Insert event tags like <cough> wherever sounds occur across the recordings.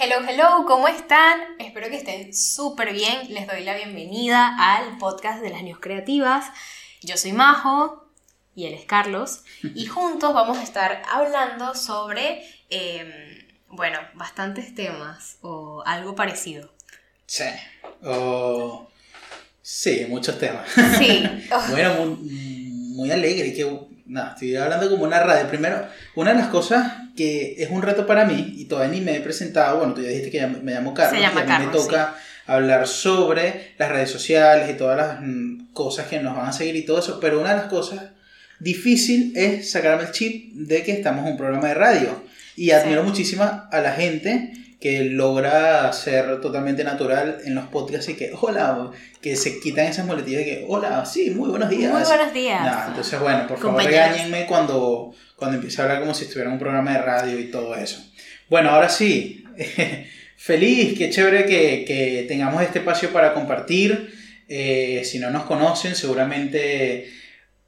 Hello, hello, ¿cómo están? Espero que estén súper bien. Les doy la bienvenida al podcast de las News Creativas. Yo soy Majo y él es Carlos. Y <laughs> juntos vamos a estar hablando sobre, em, bueno, bastantes temas o algo parecido. Sí. O... Sí, muchos temas. Sí. <laughs> bueno, muy, muy alegre. Que, nada, estoy hablando como una radio. Primero, una de las cosas que es un reto para mí, y todavía ni me he presentado, bueno, tú ya dijiste que me llamo Carlos, Se llama y a mí me toca hablar sobre las redes sociales y todas las mm, cosas que nos van a seguir y todo eso, pero una de las cosas difícil es sacarme el chip de que estamos en un programa de radio. Y admiro muchísimo a la gente que logra ser totalmente natural en los podcasts y que, hola, que se quitan esas muletillas de que, hola, sí, muy buenos días. Muy buenos días. Nah, entonces, bueno, por favor, regáñenme cuando, cuando empiece a hablar como si estuviera en un programa de radio y todo eso. Bueno, ahora sí, <laughs> feliz, qué chévere que, que tengamos este espacio para compartir. Eh, si no nos conocen, seguramente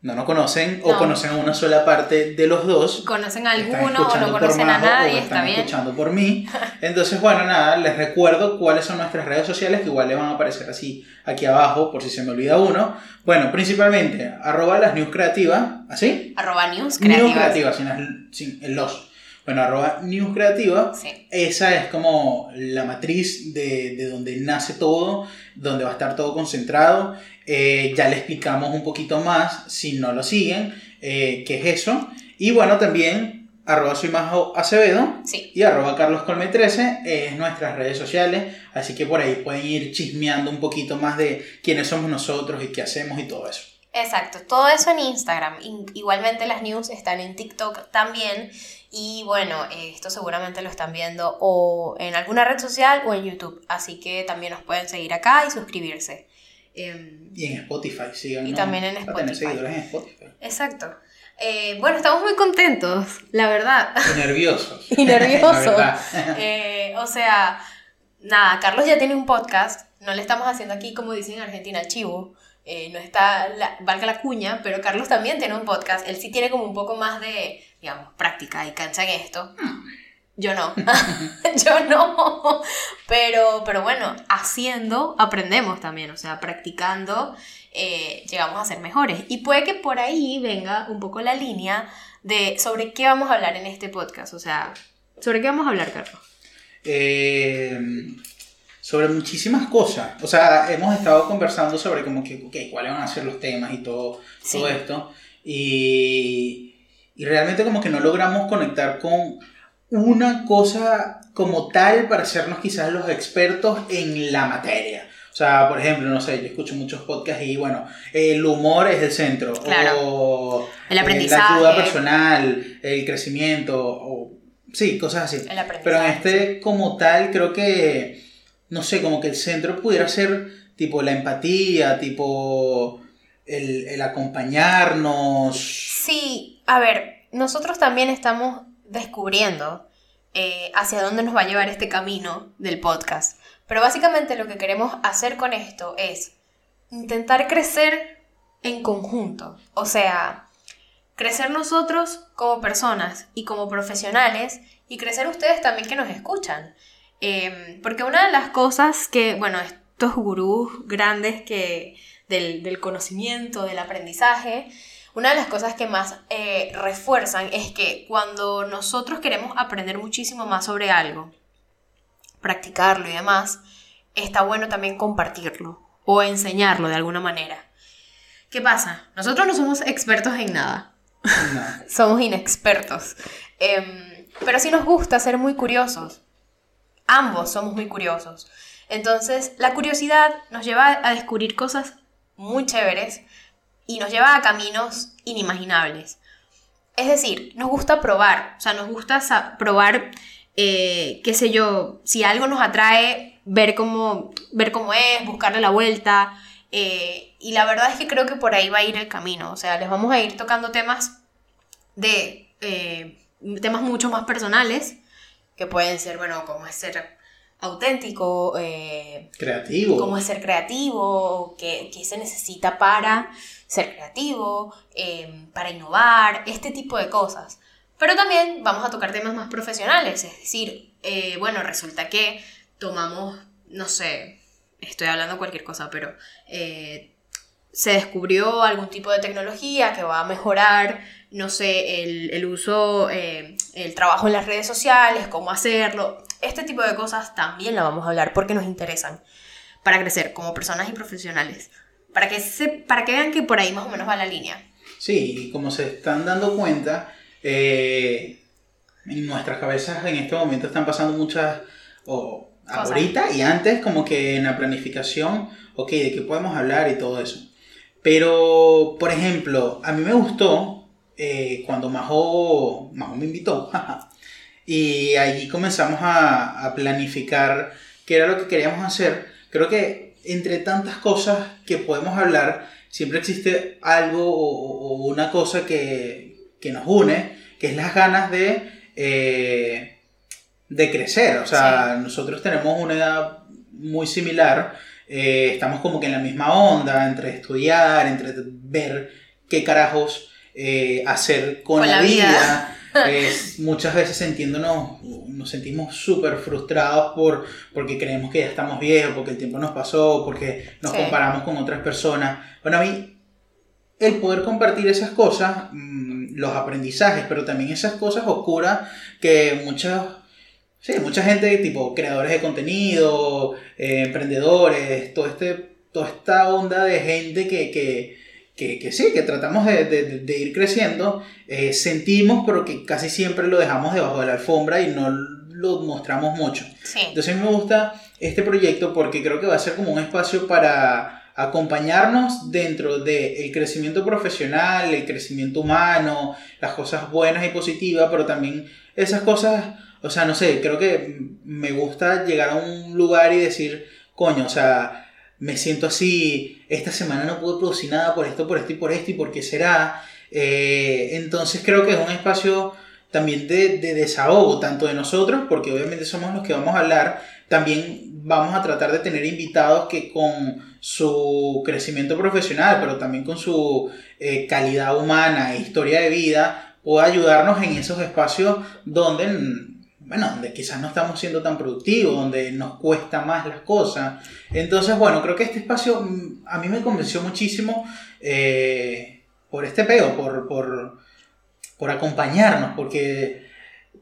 no nos conocen o No. conocen a una sola parte de los dos. ¿Conocen a alguno o no por conocen a Majo o nadie? están Está bien. escuchando por mí. <laughs> Entonces, bueno, nada, les recuerdo cuáles son nuestras redes sociales, que igual le van a aparecer así aquí abajo, por si se me olvida uno. Bueno, principalmente, arroba las news creativas, ¿así? Arroba News News Creativas. creativas, sin, las- sin los. Bueno, arroba news creativa. Sí. Esa es como la matriz de, de donde nace todo, donde va a estar todo concentrado. Eh, ya le explicamos un poquito más, si no lo siguen, eh, qué es eso. Y bueno, también arroba soy Majo Acevedo Sí. y arroba carloscolme13 es nuestras redes sociales. Así que por ahí pueden ir chismeando un poquito más de quiénes somos nosotros y qué hacemos y todo eso. Exacto, todo eso en Instagram. In- Igualmente las news están en TikTok también. Y bueno, eh, esto seguramente lo están viendo o en alguna red social o en YouTube. Así que también nos pueden seguir acá y suscribirse. Em, Y en Spotify, sigan. Y también en A tener Spotify. seguidores en Spotify. exacto. Eh, bueno, estamos muy contentos, la verdad. Y nerviosos. <laughs> Y nerviosos. <laughs> <laughs> Eh, o sea, nada, Carlos ya tiene un podcast. No le estamos haciendo aquí, como dicen en Argentina, el chivo. Eh, no está, valga la cuña, pero Carlos también tiene un podcast. Él sí tiene como un poco más de, digamos, práctica y cancha en esto. Yo no. <laughs> Yo no. Pero, pero bueno, haciendo aprendemos también. O sea, practicando eh, llegamos a ser mejores. Y puede que por ahí venga un poco la línea de sobre qué vamos a hablar en este podcast. O sea, ¿sobre qué vamos a hablar, Carlos? Eh, sobre muchísimas cosas. O sea, hemos estado conversando sobre como que, ok, cuáles van a ser los temas y todo, Sí. todo esto. Y, y realmente como que no logramos conectar con una cosa como tal para hacernos quizás los expertos en la materia. O sea, por ejemplo, no sé, yo escucho muchos podcasts y bueno, el humor es el centro. Claro. O El eh, aprendizaje. La ayuda personal, el crecimiento, o sí, cosas así. El aprendizaje. Pero en este como tal creo que, no sé, como que el centro pudiera ser tipo la empatía, tipo el, acompañarnos. Sí, a ver, nosotros también estamos descubriendo eh, hacia dónde nos va a llevar este camino del podcast. Pero básicamente lo que queremos hacer con esto es intentar crecer en conjunto. O sea, crecer nosotros como personas y como profesionales y crecer ustedes también que nos escuchan. Eh, porque una de las cosas que, bueno, estos gurús grandes que del, del conocimiento, del aprendizaje, una de las cosas que más eh, refuerzan es que cuando nosotros queremos aprender muchísimo más sobre algo, practicarlo y demás, está bueno también compartirlo o enseñarlo de alguna manera. ¿Qué pasa? Nosotros no somos expertos en nada No. <laughs> somos inexpertos. Em, pero sí nos gusta ser muy curiosos. Ambos somos muy curiosos. Entonces, la curiosidad nos lleva a descubrir cosas muy chéveres y nos lleva a caminos inimaginables. Es decir, nos gusta probar, o sea, nos gusta probar, eh, qué sé yo, si algo nos atrae, ver cómo, ver cómo es, buscarle la vuelta. eh, y la verdad es que creo que por ahí va a ir el camino. O sea, les vamos a ir tocando temas de eh, temas mucho más personales, que pueden ser, bueno, como es ser auténtico, eh, Creativo. cómo es ser creativo, qué, qué se necesita para ser creativo, eh, para innovar, este tipo de cosas. Pero también vamos a tocar temas más profesionales, es decir, eh, bueno, resulta que tomamos, no sé, estoy hablando cualquier cosa, pero eh, se descubrió algún tipo de tecnología que va a mejorar, no sé, el, el uso, eh, el trabajo en las redes sociales, cómo hacerlo. Este tipo de cosas también la vamos a hablar porque nos interesan para crecer como personas y profesionales. Para que, se, para que vean que por ahí más o menos va la línea. Sí, y como se están dando cuenta, eh, en nuestras cabezas en este momento están pasando muchas, o ahorita y antes, como que en la planificación, ok, de qué podemos hablar y todo eso. Pero, por ejemplo, a mí me gustó eh, cuando Majo, Majo me invitó, y allí comenzamos a, a planificar qué era lo que queríamos hacer. Creo que entre tantas cosas que podemos hablar, siempre existe algo o, o una cosa que, que, nos une, que es las ganas de, eh, de crecer. O sea, sí. nosotros tenemos una edad muy similar, eh, estamos como que en la misma onda, entre estudiar, entre ver qué carajos eh, hacer con, con, la, la vida. vida. <laughs> Es, muchas veces sintiéndonos, nos sentimos súper frustrados por, porque creemos que ya estamos viejos, porque el tiempo nos pasó, porque nos sí. comparamos con otras personas. Bueno, a mí el poder compartir esas cosas, mmm, los aprendizajes, pero también esas cosas oscuras que muchas, sí, mucha gente, tipo creadores de contenido, eh, emprendedores, todo este, toda esta onda de gente que, que, que, que sí, que tratamos de, de, de ir creciendo, eh, sentimos, pero que casi siempre lo dejamos debajo de la alfombra y no lo mostramos mucho. Sí. Entonces me gusta este proyecto porque creo que va a ser como un espacio para acompañarnos dentro del de crecimiento profesional, el crecimiento humano, las cosas buenas y positivas, pero también esas cosas, o sea, no sé, creo que me gusta llegar a un lugar y decir, coño, o sea, me siento así, esta semana no pude producir nada por esto, por esto y por esto, y por qué será. Eh, entonces creo que es un espacio también de, de desahogo, tanto de nosotros, porque obviamente somos los que vamos a hablar, también vamos a tratar de tener invitados que con su crecimiento profesional, pero también con su eh, calidad humana e historia de vida, pueda ayudarnos en esos espacios donde, bueno, donde quizás no estamos siendo tan productivos, donde nos cuesta más las cosas. Entonces, bueno, creo que este espacio mm, a mí me convenció muchísimo eh, por este peo, por, por, por acompañarnos, porque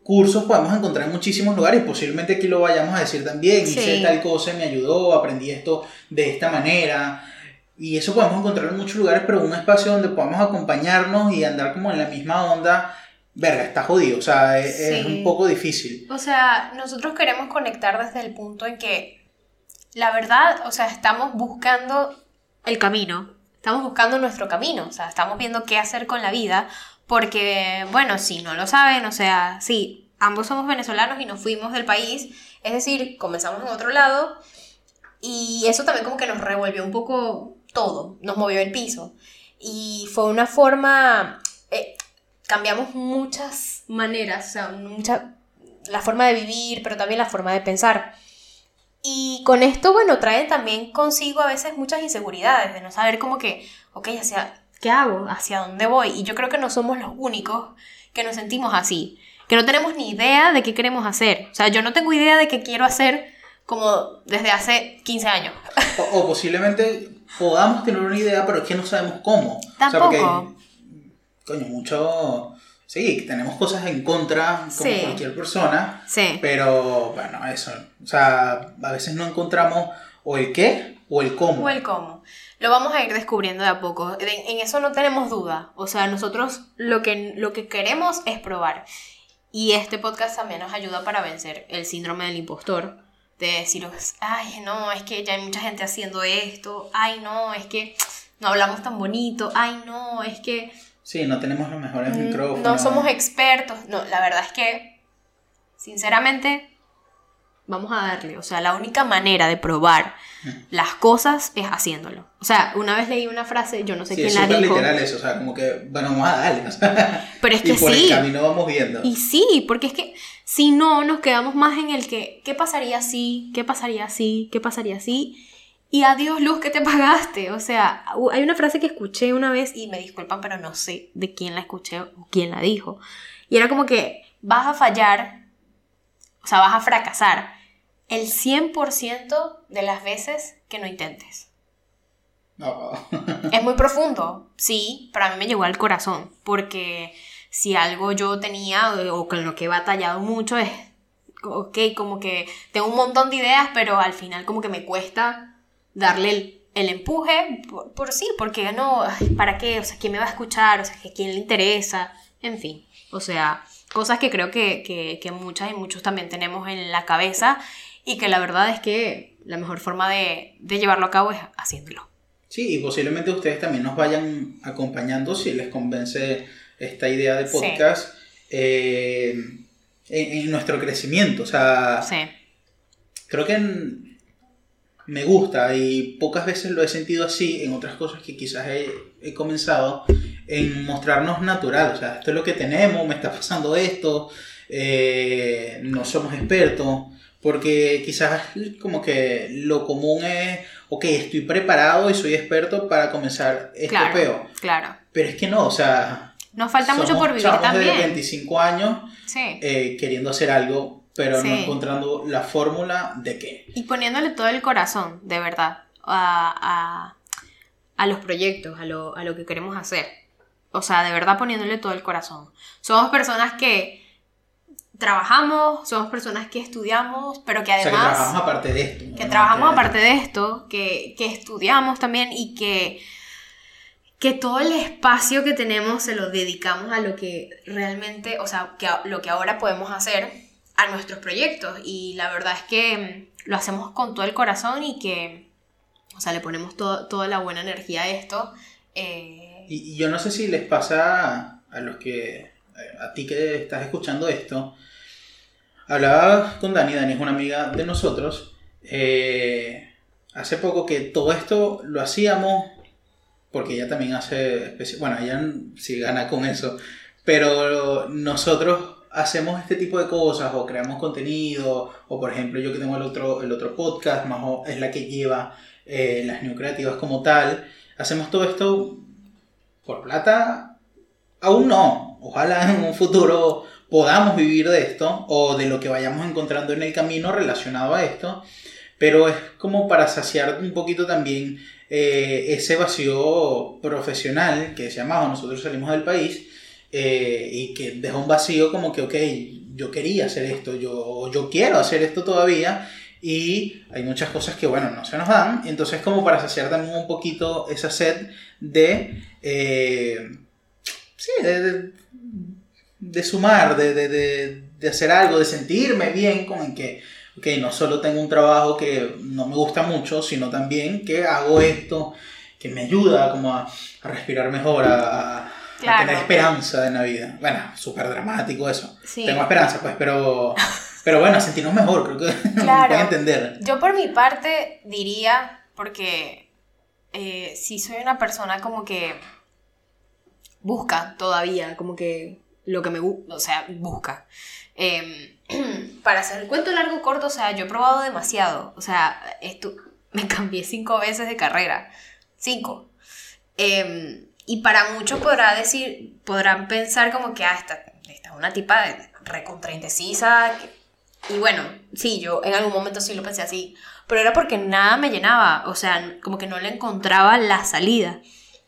cursos podemos encontrar en muchísimos lugares, posiblemente aquí lo vayamos a decir también, sí. hice tal cosa, me ayudó, aprendí esto de esta manera, y eso podemos encontrar en muchos lugares, pero un espacio donde podamos acompañarnos y andar como en la misma onda, verga, está jodido, o sea, es, sí. es un poco difícil. O sea, nosotros queremos conectar desde el punto en que, la verdad, o sea, estamos buscando el camino, estamos buscando nuestro camino, o sea, estamos viendo qué hacer con la vida, porque, bueno, si no lo saben, o sea, sí, ambos somos venezolanos y nos fuimos del país, es decir, comenzamos en otro lado y eso también como que nos revolvió un poco todo, nos movió el piso. Y fue una forma, cambiamos muchas maneras, o sea, mucha, la forma de vivir, pero también la forma de pensar. Y con esto, bueno, trae también consigo a veces muchas inseguridades, de no saber como que, ok, hacia ¿qué hago? ¿Hacia dónde voy? Y yo creo que no somos los únicos que nos sentimos así, que no tenemos ni idea de qué queremos hacer. O sea, yo no tengo idea de qué quiero hacer como desde hace 15 años. O, o posiblemente podamos tener una idea, pero es que no sabemos cómo. Tampoco. O sea, porque, coño, mucho... Sí, tenemos cosas en contra como sí. cualquier persona, sí. pero bueno, eso. O sea, a veces no encontramos o el qué o el cómo. O el cómo lo vamos a ir descubriendo de a poco. En, eso no tenemos duda. O sea, nosotros lo que, lo que queremos es probar. Y este podcast también nos ayuda para vencer el síndrome del impostor. De decir, ay, no, es que ya hay mucha gente haciendo esto. Ay, no, es que no hablamos tan bonito. Ay, no, es que... Sí, no tenemos los mejores mm, micrófonos. No somos expertos. No, la verdad es que, sinceramente, vamos a darle. O sea, la única manera de probar las cosas es haciéndolo. O sea, una vez leí una frase, yo no sé sí, quién es la dijo. literal eso, o sea, como que, bueno, vamos a darle. O sea, <laughs> Pero es que y por sí. el camino vamos viendo. Y sí, porque es que si no, nos quedamos más en el que, ¿qué pasaría si? ¿Qué pasaría si? ¿Qué pasaría si? Y adiós, luz, que te pagaste. O sea, hay una frase que escuché una vez y me disculpan, pero no sé de quién la escuché o quién la dijo. Y era como que vas a fallar, o sea, vas a fracasar el 100% de las veces que no intentes. <laughs> es muy profundo, sí, para mí me llegó al corazón, porque si algo yo tenía o con lo que he batallado mucho es, ok, como que tengo un montón de ideas, pero al final como que me cuesta darle el, empuje por, sí, porque no, ¿para qué? O sea, ¿quién me va a escuchar? O sea, ¿quién le interesa? En fin, o sea, cosas que creo que, que muchas y muchos también tenemos en la cabeza y que la verdad es que la mejor forma de, llevarlo a cabo es haciéndolo. Sí, y posiblemente ustedes también nos vayan acompañando si les convence esta idea de podcast eh, en, nuestro crecimiento. O sea, creo que me gusta y pocas veces lo he sentido así en otras cosas que quizás he, comenzado en mostrarnos natural. O sea, esto es lo que tenemos, me está pasando esto, eh, no somos expertos. Porque quizás como que lo común es, ok, estoy preparado y soy experto para comenzar este claro, Claro. Pero es que no, o sea... Nos falta mucho por vivir también. de 25 años eh, queriendo hacer algo, pero no encontrando la fórmula de qué. Y poniéndole todo el corazón, de verdad, a, a, los proyectos, a lo, a lo que queremos hacer. O sea, de verdad poniéndole todo el corazón. Somos personas que trabajamos, somos personas que estudiamos, pero que además... O sea, que trabajamos aparte de esto. Que trabajamos aparte de esto, que, que, estudiamos también y que, que todo el espacio que tenemos se lo dedicamos a lo que realmente, o sea, que lo que ahora podemos hacer a nuestros proyectos. Y la verdad es que lo hacemos con todo el corazón y que, o sea, le ponemos toda la buena energía a esto. Eh, y, y yo no sé si les pasa a los que, a ti que estás escuchando esto, Hablaba con Dani, Dani es una amiga de nosotros. Eh, hace poco que todo esto lo hacíamos porque ella también hace, bueno, ella sí gana con eso, pero nosotros hacemos este tipo de cosas o creamos contenido o por ejemplo yo que tengo el otro, el otro podcast, más es la que lleva eh, las New Creativas como tal, hacemos todo esto por plata, aún no, ojalá en un futuro podamos vivir de esto o de lo que vayamos encontrando en el camino relacionado a esto, pero es como para saciar un poquito también eh, ese vacío profesional que se llamaba nosotros salimos del país eh, y que deja un vacío como que, ok, yo quería hacer esto, yo, yo quiero hacer esto todavía y hay muchas cosas que, bueno, no se nos dan, entonces como para saciar también un poquito esa sed de... Eh, sí, de de sumar, de, de, de, hacer algo, de sentirme bien con el que, ok, no solo tengo un trabajo que no me gusta mucho, sino también que hago esto que me ayuda como a, respirar mejor, a, tener esperanza en la vida. Bueno, súper dramático eso. Tengo esperanza, pues, pero, pero bueno, sentirnos mejor, creo que <laughs> claro. pueden entender. Yo por mi parte diría, porque eh, si soy una persona como que busca todavía, como que lo que me o sea, busca. Em, <clears throat> para hacer el cuento largo corto, o sea, yo he probado demasiado. O sea, esto, <laughs> me cambié cinco veces de carrera. Cinco. Em, y para muchos podrá decir, podrán pensar como que, ah, esta, esta es una tipa recontra indecisa. Y bueno, sí, yo en algún momento sí lo pensé así. Pero era porque nada me llenaba. O sea, como que no le encontraba la salida.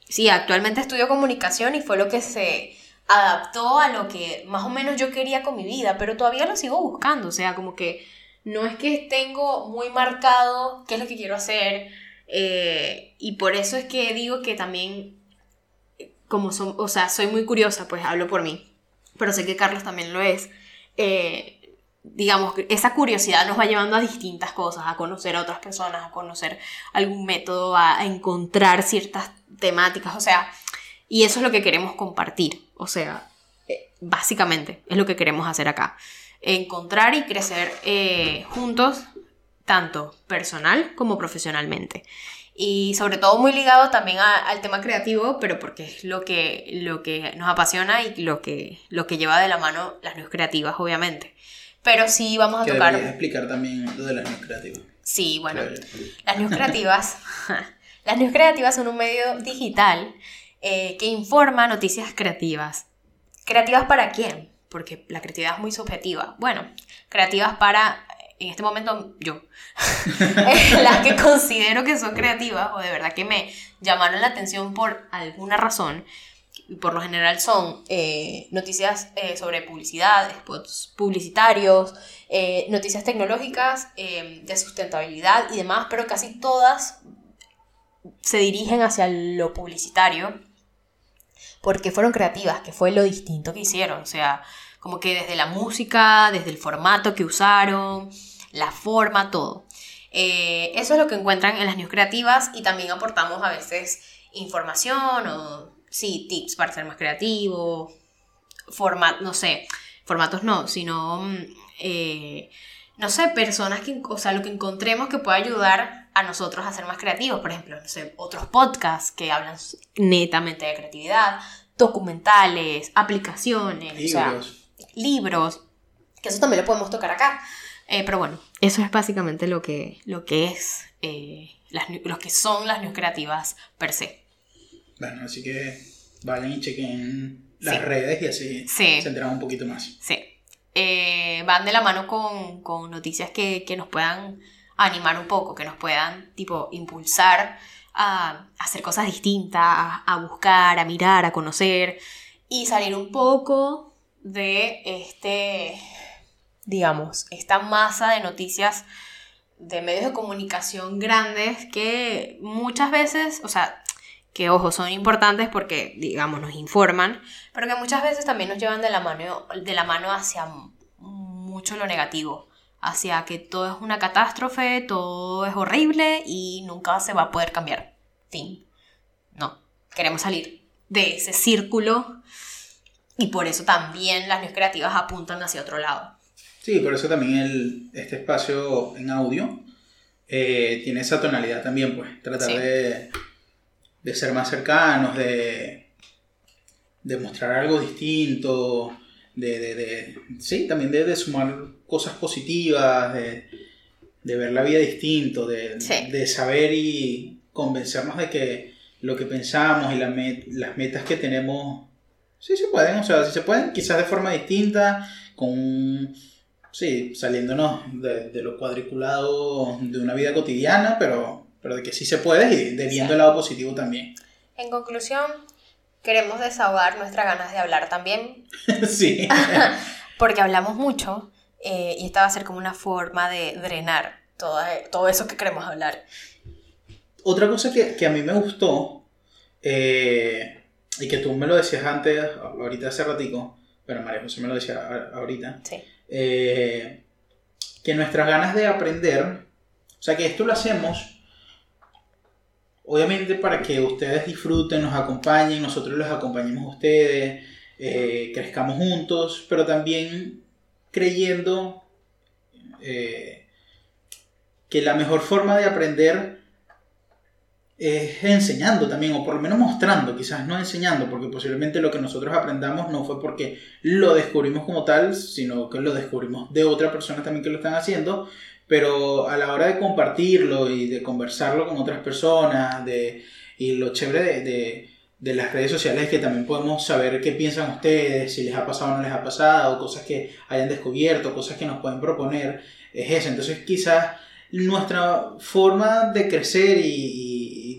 Sí, actualmente estudio comunicación y fue lo que se adaptó a lo que más o menos yo quería con mi vida, pero todavía lo sigo buscando, o sea, como que no es que tengo muy marcado qué es lo que quiero hacer, eh, y por eso es que digo que también, como son, o sea, soy muy curiosa, pues hablo por mí, pero sé que Carlos también lo es. Eh, digamos, esa curiosidad nos va llevando a distintas cosas, a conocer a otras personas, a conocer algún método, a encontrar ciertas temáticas, o sea, y eso es lo que queremos compartir. O sea, eh, básicamente es lo que queremos hacer acá. Encontrar y crecer eh, juntos, tanto personal como profesionalmente. Y sobre todo muy ligado también al tema creativo, pero porque es lo que, lo que nos apasiona y lo que, lo que lleva de la mano las news creativas, obviamente. Pero sí vamos a que tocar... explicar también lo de las news creativas. Sí, bueno. Las news creativas... <laughs> las news creativas son un medio digital eh, que informa noticias creativas. ¿Creativas para quién? porque la creatividad es muy subjetiva. Bueno, creativas para, en este momento, yo, <laughs> las que considero que son creativas o de verdad que me llamaron la atención por alguna razón, por lo general son eh, noticias eh, sobre publicidad, spots publicitarios, eh, noticias tecnológicas, de sustentabilidad y demás, pero casi todas se dirigen hacia lo publicitario porque fueron creativas, que fue lo distinto que hicieron, o sea, como que desde la música, desde el formato que usaron, la forma, todo. eso es lo que encuentran en las news creativas y también aportamos a veces información o sí, tips para ser más creativo, format, no sé, formatos no, sino, mm, eh, no sé, personas que, o sea, lo que encontremos que pueda ayudar a nosotros a ser más creativos, por ejemplo, no sé, otros podcasts que hablan netamente de creatividad, documentales, aplicaciones, libros, libros que eso también lo podemos tocar acá. Eh, pero bueno, eso es básicamente lo que, lo que es, eh, las, los que son las news creativas per se. Bueno, así que vayan y chequen las redes y así se enteran un poquito más. Sí. Eh, van de la mano con, noticias que, nos puedan animar un poco, que nos puedan, tipo, impulsar a, hacer cosas distintas, a, buscar, a mirar, a conocer y salir un poco de este, digamos, esta masa de noticias de medios de comunicación grandes que muchas veces, o sea, que ojo, son importantes porque, digamos, nos informan, pero que muchas veces también nos llevan de la mano, de la mano hacia mucho lo negativo, hacia que todo es una catástrofe, todo es horrible y nunca se va a poder cambiar. Fin. No, queremos salir de ese círculo y por eso también las news creativas apuntan hacia otro lado. Sí, por eso también el, este espacio en audio eh, tiene esa tonalidad también, pues, tratar de de ser más cercanos, de, de mostrar algo distinto, de, de, sí, también de, sumar cosas positivas, de, ver la vida distinto, de, saber y convencernos de que lo que pensamos y las metas que tenemos, sí se pueden, o sea, sí se pueden, quizás de forma distinta, con, sí, saliéndonos de, lo cuadriculado de una vida cotidiana, pero pero de que sí se puede y de viendo el lado positivo también. En conclusión, queremos desahogar nuestras ganas de hablar también. <laughs> sí. <laughs> Porque hablamos mucho eh, y esta va a ser como una forma de drenar todo, todo eso que queremos hablar. Otra cosa que, que a mí me gustó, eh, y que tú me lo decías antes, ahorita hace ratico, pero María José me lo decía ahorita, sí. Eh, que nuestras ganas de aprender, o sea, que esto lo hacemos obviamente para que ustedes disfruten, nos acompañen, nosotros los acompañemos a ustedes, eh, crezcamos juntos, pero también creyendo eh, que la mejor forma de aprender es enseñando también, o por lo menos mostrando, quizás no enseñando, porque posiblemente lo que nosotros aprendamos no fue porque lo descubrimos como tal, sino que lo descubrimos de otra persona también que lo están haciendo, pero a la hora de compartirlo y de conversarlo con otras personas, de, y lo chévere de, de, las redes sociales es que también podemos saber qué piensan ustedes, si les ha pasado o no les ha pasado, cosas que hayan descubierto, cosas que nos pueden proponer, es eso. Entonces quizás nuestra forma de crecer y,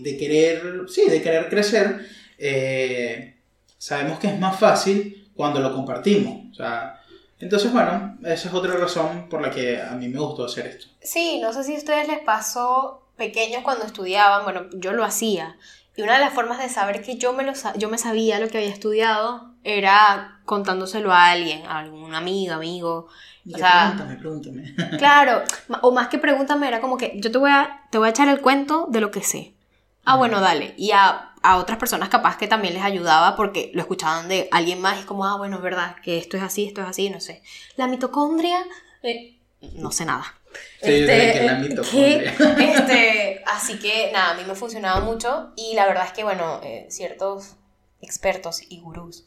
de querer, sí, de querer crecer, eh, sabemos que es más fácil cuando lo compartimos. O sea, entonces, bueno, esa es otra razón por la que a mí me gustó hacer esto. Sí, no sé si a ustedes les pasó pequeños cuando estudiaban, bueno, yo lo hacía. Y una de las formas de saber que yo me, lo, yo me sabía lo que había estudiado era contándoselo a alguien, a algún amigo, amigo. O sea, pregúntame, pregúntame. <laughs> Claro, o más que pregúntame, era como que yo te voy a, te voy a echar el cuento de lo que sé. Ah, bueno, dale. Y a a otras personas capaz que también les ayudaba porque lo escuchaban de alguien más y como, ah, bueno, es verdad, que esto es así, esto es así, no sé. La mitocondria, eh, no sé nada. Sí, este, que la mitocondria. <laughs> este, <laughs> así que nada, a mí me funcionaba mucho y la verdad es que, bueno, eh, ciertos expertos y gurús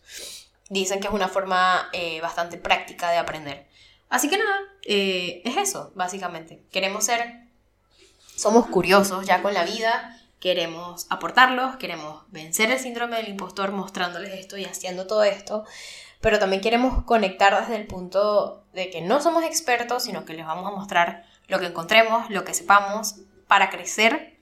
dicen que es una forma eh, bastante práctica de aprender. Así que nada, es eso, básicamente. Queremos ser, somos curiosos ya con la vida queremos aportarlos, queremos vencer el síndrome del impostor mostrándoles esto y haciendo todo esto, pero también queremos conectar desde el punto de que no somos expertos, sino que les vamos a mostrar lo que encontremos, lo que sepamos, para crecer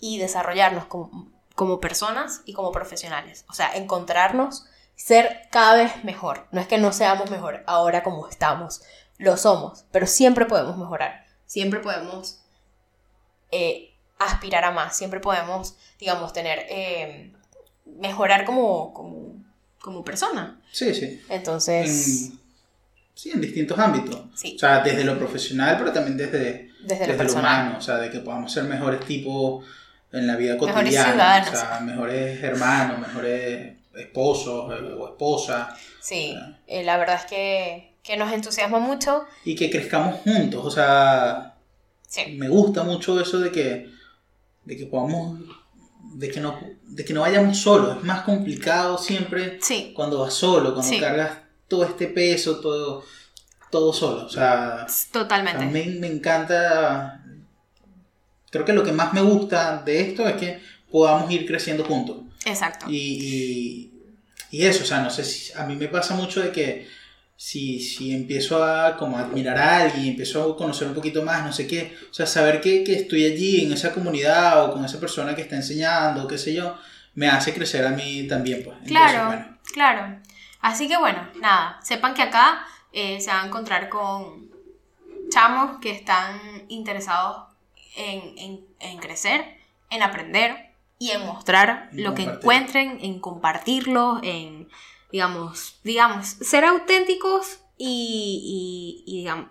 y desarrollarnos como, personas y como profesionales. O sea, encontrarnos, ser cada vez mejor. No es que no seamos mejor ahora como estamos, lo somos, pero siempre podemos mejorar, siempre podemos eh, aspirar a más, siempre podemos, digamos, tener, eh, mejorar como, como, como persona. Sí, sí. Entonces... En, sí, en distintos ámbitos. Sí. O sea, desde lo profesional, pero también desde, Desde lo desde lo personal. humano. O sea, de que podamos ser mejores tipos en la vida Mejores cotidiana. ciudadanos. O sea, mejores hermanos, mejores esposos eh, o esposas. Sí, eh, la verdad es que, que nos entusiasma mucho. Y que crezcamos juntos. O sea, Sí, me gusta mucho eso de que, de que podamos, de que, no, de que no vayamos solos. Es más complicado siempre sí, cuando vas solo, cuando Sí. cargas todo este peso, todo, todo solo. O sea, totalmente. a mí me encanta, creo que lo que más me gusta de esto es que podamos ir creciendo juntos. Exacto. Y, y, y eso, o sea, no sé si a mí me pasa mucho de que si, si empiezo a como admirar a alguien, empiezo a conocer un poquito más, no sé qué, o sea, saber que, que estoy allí en esa comunidad o con esa persona que está enseñando, qué sé yo, me hace crecer a mí también, pues. Entonces, Claro, bueno, claro. Así que bueno, nada, sepan que acá eh, se van a encontrar con chamos que están interesados en, en- en crecer, en aprender y en mostrar En lo que encuentren, en compartirlo, en, digamos, digamos, ser auténticos y, y, y, digamos,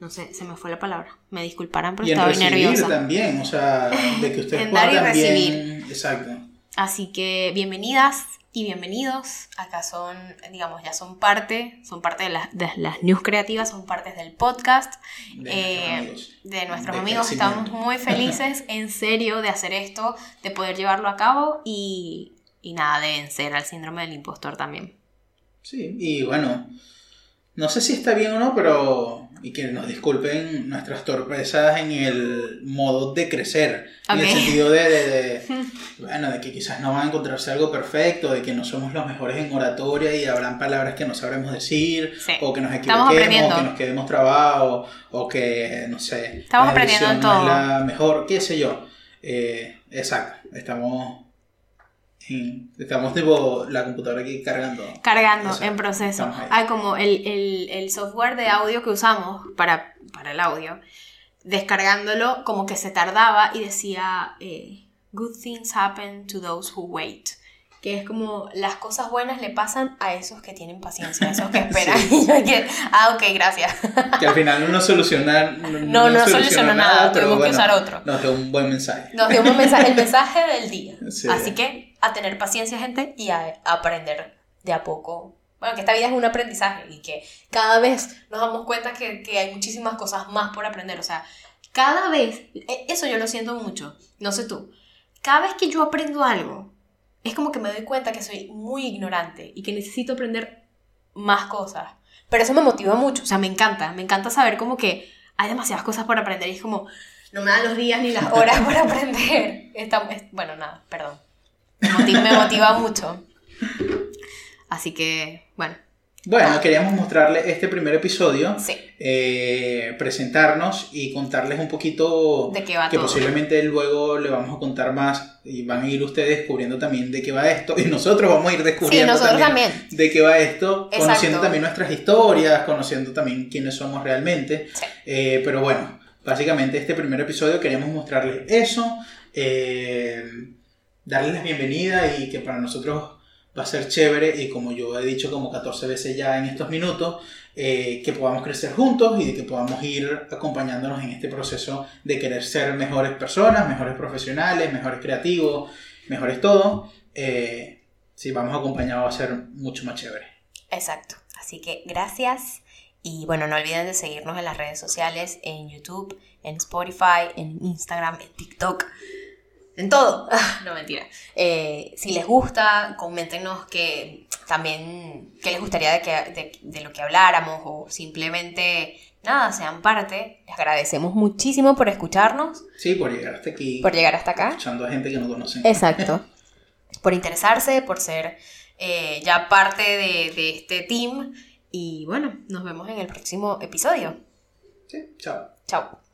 no sé, se me fue la palabra, me disculparán, pero y en estaba recibir nerviosa. también, o sea, de que ustedes <laughs> En dar y también... recibir. Exacto. Así que bienvenidas y bienvenidos. Acá son, digamos, ya son parte, son parte de, las- de las news creativas, son partes del podcast. De Eh, nuestros amigos. de nuestros De amigos estamos muy felices, en serio, de hacer esto, de poder llevarlo a cabo y, y nada, de vencer al síndrome del impostor también. Sí, y bueno, no sé si está bien o no, pero. Y que nos disculpen nuestras torpezas en el modo de crecer. En el sentido de, de- de- <laughs> Bueno, de que quizás no va a encontrarse algo perfecto, de que no somos los mejores en oratoria y habrán palabras que no sabremos decir, Sí. o que nos equivoquemos, o que nos quedemos trabados, o que, no sé. Estamos la aprendiendo en edición no todo. es la mejor, qué sé yo. Eh, exacto, estamos. En- estamos tipo la computadora aquí cargando. Cargando O sea, en proceso. Ah, como el, el- el software de audio que usamos para, para el audio, descargándolo como que se tardaba y decía, eh, good things happen to those who wait. Que es como las cosas buenas le pasan a esos que tienen paciencia, a esos que <laughs> esperan. <laughs> Yo que, ah, ok, gracias. Que al final no soluciona, no, No, no soluciona nada, pero tuvimos que usar otro. Nos dio un buen mensaje. Nos dio un mensaje, el <laughs> mensaje del día. Sí. Así que a tener paciencia, gente, y a, aprender de a poco. Bueno, que esta vida es un aprendizaje y que cada vez nos damos cuenta que, que hay muchísimas cosas más por aprender. O sea, cada vez, e- eso yo lo siento mucho, no sé tú, cada vez que yo aprendo algo, es como que me doy cuenta que soy muy ignorante y que necesito aprender más cosas. Pero eso me motiva mucho, o sea, me encanta, me encanta saber como que hay demasiadas cosas por aprender y es como, no me dan los días ni las horas para <laughs> aprender. Está- es- bueno, nada, perdón. Me motiva, me motiva mucho. Así que, bueno, Bueno, queríamos mostrarles este primer episodio, sí. eh, presentarnos y contarles un poquito De qué va que todo. posiblemente luego le vamos a contar más y van a ir ustedes descubriendo también de qué va esto y nosotros vamos a ir Sí, descubriendo nosotros también, también. de qué va esto, Exacto. conociendo también nuestras historias, conociendo también quiénes somos realmente. Sí. Eh, pero bueno, básicamente este primer episodio queríamos mostrarles eso, eh, darles la bienvenida y que para nosotros va a ser chévere y como yo he dicho como 14 veces ya en estos minutos, eh, que podamos crecer juntos y que podamos ir acompañándonos en este proceso de querer ser mejores personas, mejores profesionales, mejores creativos, mejores todo. Eh, si vamos acompañados va a ser mucho más chévere. Exacto. Así que gracias. Y bueno, no olviden de seguirnos en las redes sociales, en YouTube, en Spotify, en Instagram, en TikTok, en todo. <laughs> No, mentira. Eh, si les gusta, coméntenos que también qué les gustaría de, que, de, de lo que habláramos o simplemente, nada, sean parte. Les agradecemos muchísimo por escucharnos, Sí, por llegar hasta aquí, por llegar hasta acá. escuchando a gente que no conocen. Exacto. <laughs> Por interesarse, por ser eh, ya parte de, de este team. Y bueno, nos vemos en el próximo episodio. Sí, chao. Chao.